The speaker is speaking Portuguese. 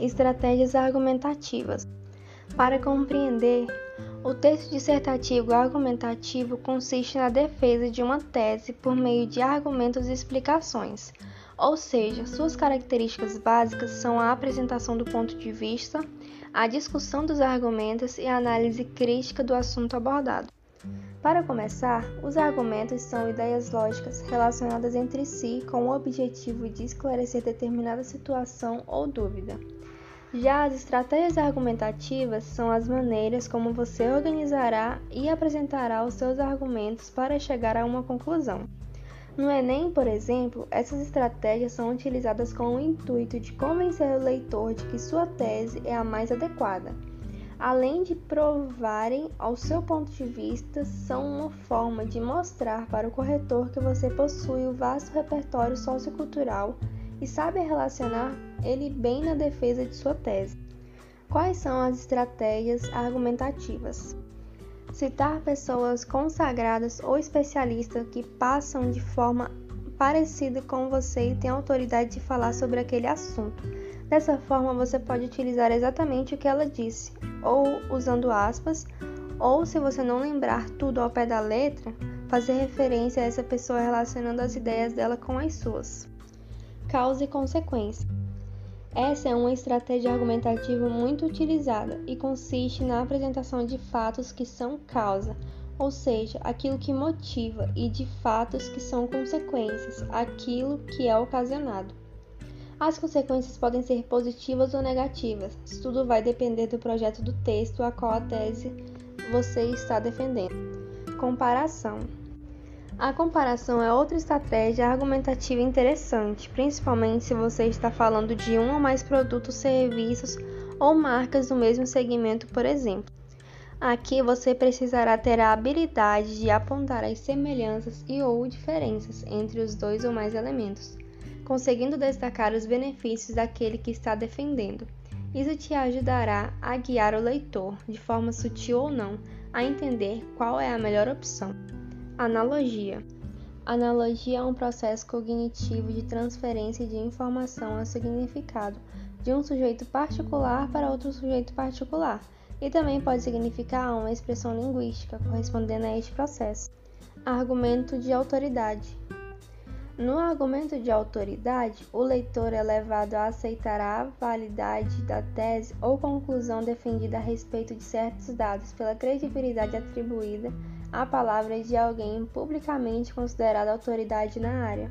estratégias argumentativas. Para compreender, o texto dissertativo argumentativo consiste na defesa de uma tese por meio de argumentos e explicações, ou seja, suas características básicas são a apresentação do ponto de vista, a discussão dos argumentos e a análise crítica do assunto abordado. Para começar, os argumentos são ideias lógicas relacionadas entre si com o objetivo de esclarecer determinada situação ou dúvida. Já as estratégias argumentativas são as maneiras como você organizará e apresentará os seus argumentos para chegar a uma conclusão. No Enem, por exemplo, essas estratégias são utilizadas com o intuito de convencer o leitor de que sua tese é a mais adequada além de provarem ao seu ponto de vista, são uma forma de mostrar para o corretor que você possui o vasto repertório sociocultural e sabe relacionar ele bem na defesa de sua tese. Quais são as estratégias argumentativas? Citar pessoas consagradas ou especialistas que passam de forma parecida com você e têm autoridade de falar sobre aquele assunto. Dessa forma, você pode utilizar exatamente o que ela disse, ou usando aspas, ou se você não lembrar tudo ao pé da letra, fazer referência a essa pessoa relacionando as ideias dela com as suas. Causa e consequência. Essa é uma estratégia argumentativa muito utilizada e consiste na apresentação de fatos que são causa, ou seja, aquilo que motiva, e de fatos que são consequências, aquilo que é ocasionado. As consequências podem ser positivas ou negativas. Isso tudo vai depender do projeto do texto a qual a tese você está defendendo. Comparação. A comparação é outra estratégia argumentativa interessante, principalmente se você está falando de um ou mais produtos, serviços ou marcas do mesmo segmento, por exemplo. Aqui você precisará ter a habilidade de apontar as semelhanças e ou diferenças entre os dois ou mais elementos conseguindo destacar os benefícios daquele que está defendendo. Isso te ajudará a guiar o leitor, de forma sutil ou não, a entender qual é a melhor opção. Analogia. Analogia é um processo cognitivo de transferência de informação ao significado de um sujeito particular para outro sujeito particular, e também pode significar uma expressão linguística correspondendo a este processo. Argumento de autoridade. No argumento de autoridade, o leitor é levado a aceitar a validade da tese ou conclusão defendida a respeito de certos dados pela credibilidade atribuída à palavra de alguém publicamente considerado autoridade na área.